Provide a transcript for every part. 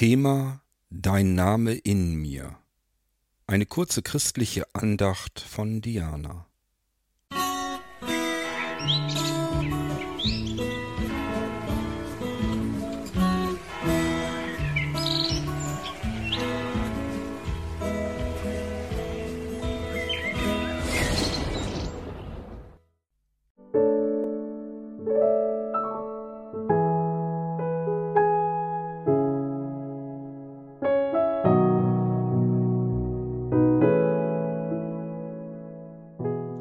Thema Dein Name in mir. Eine kurze christliche Andacht von Diana.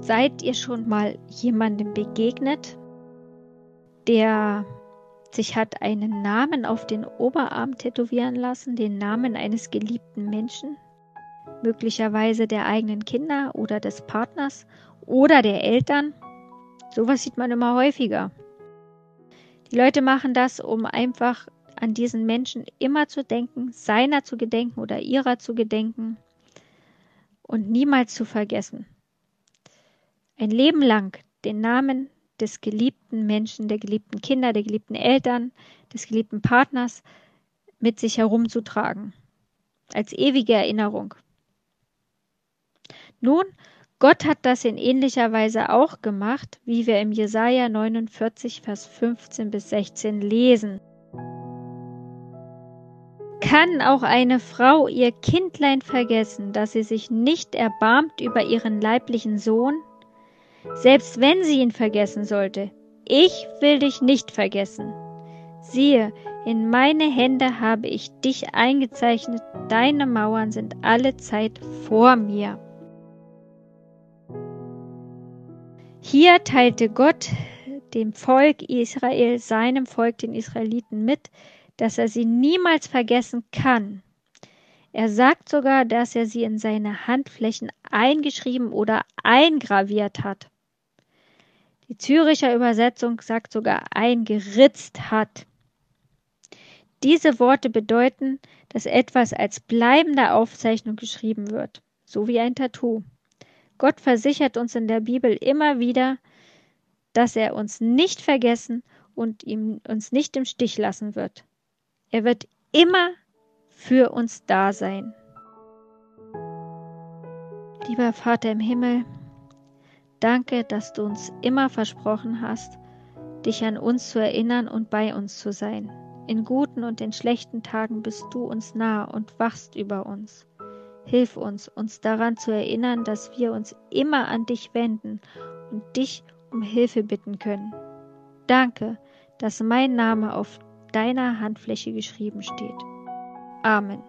Seid ihr schon mal jemandem begegnet, der sich hat einen Namen auf den Oberarm tätowieren lassen, den Namen eines geliebten Menschen, möglicherweise der eigenen Kinder oder des Partners oder der Eltern? Sowas sieht man immer häufiger. Die Leute machen das, um einfach an diesen Menschen immer zu denken, seiner zu gedenken oder ihrer zu gedenken und niemals zu vergessen ein Leben lang den Namen des geliebten Menschen, der geliebten Kinder, der geliebten Eltern, des geliebten Partners mit sich herumzutragen, als ewige Erinnerung. Nun, Gott hat das in ähnlicher Weise auch gemacht, wie wir im Jesaja 49, Vers 15 bis 16 lesen. Kann auch eine Frau ihr Kindlein vergessen, dass sie sich nicht erbarmt über ihren leiblichen Sohn, selbst wenn sie ihn vergessen sollte. Ich will dich nicht vergessen. Siehe, in meine Hände habe ich dich eingezeichnet, deine Mauern sind alle Zeit vor mir. Hier teilte Gott dem Volk Israel, seinem Volk, den Israeliten mit, dass er sie niemals vergessen kann. Er sagt sogar, dass er sie in seine Handflächen eingeschrieben oder eingraviert hat. Die Züricher Übersetzung sagt sogar eingeritzt hat. Diese Worte bedeuten, dass etwas als bleibende Aufzeichnung geschrieben wird, so wie ein Tattoo. Gott versichert uns in der Bibel immer wieder, dass er uns nicht vergessen und ihm uns nicht im Stich lassen wird. Er wird immer für uns da sein. Lieber Vater im Himmel, danke, dass du uns immer versprochen hast, dich an uns zu erinnern und bei uns zu sein. In guten und in schlechten Tagen bist du uns nah und wachst über uns. Hilf uns, uns daran zu erinnern, dass wir uns immer an dich wenden und dich um Hilfe bitten können. Danke, dass mein Name auf deiner Handfläche geschrieben steht. Amen.